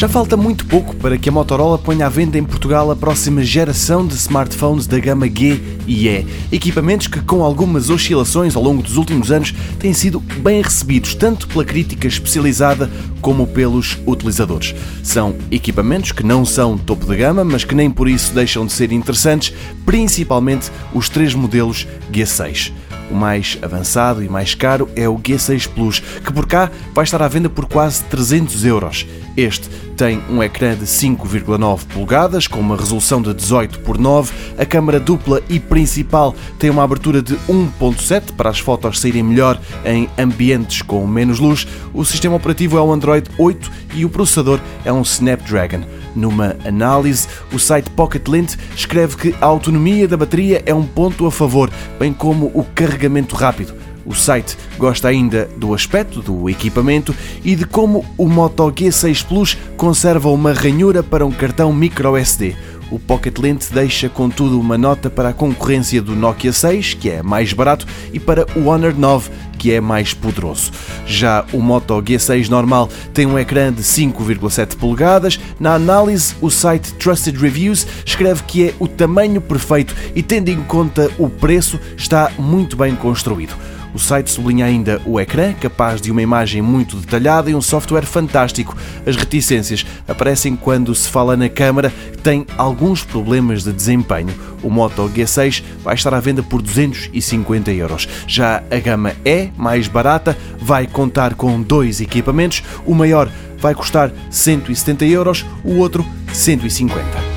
Já falta muito pouco para que a Motorola ponha à venda em Portugal a próxima geração de smartphones da gama G e E. Equipamentos que, com algumas oscilações ao longo dos últimos anos, têm sido bem recebidos tanto pela crítica especializada como pelos utilizadores. São equipamentos que não são topo de gama, mas que nem por isso deixam de ser interessantes, principalmente os três modelos G6. O mais avançado e mais caro é o G6 Plus, que por cá vai estar à venda por quase 300 euros. Este tem um ecrã de 5,9 polegadas com uma resolução de 18 por 9, a câmara dupla e principal tem uma abertura de 1.7 para as fotos saírem melhor em ambientes com menos luz. O sistema operativo é o Android 8 e o processador é um Snapdragon. Numa análise, o site Pocket Lint escreve que a autonomia da bateria é um ponto a favor, bem como o carregamento rápido. O site gosta ainda do aspecto do equipamento e de como o Moto G6 Plus conserva uma ranhura para um cartão microSD. O Pocket Lint deixa, contudo, uma nota para a concorrência do Nokia 6, que é mais barato, e para o Honor 9, que é mais poderoso. Já o Moto G6 normal tem um ecrã de 5,7 polegadas. Na análise, o site Trusted Reviews escreve que é o tamanho perfeito e, tendo em conta o preço, está muito bem construído. O site sublinha ainda o ecrã, capaz de uma imagem muito detalhada e um software fantástico. As reticências aparecem quando se fala na câmara, que tem alguns problemas de desempenho. O Moto G6 vai estar à venda por 250 euros. Já a gama E, mais barata, vai contar com dois equipamentos. O maior vai custar 170 euros, o outro 150.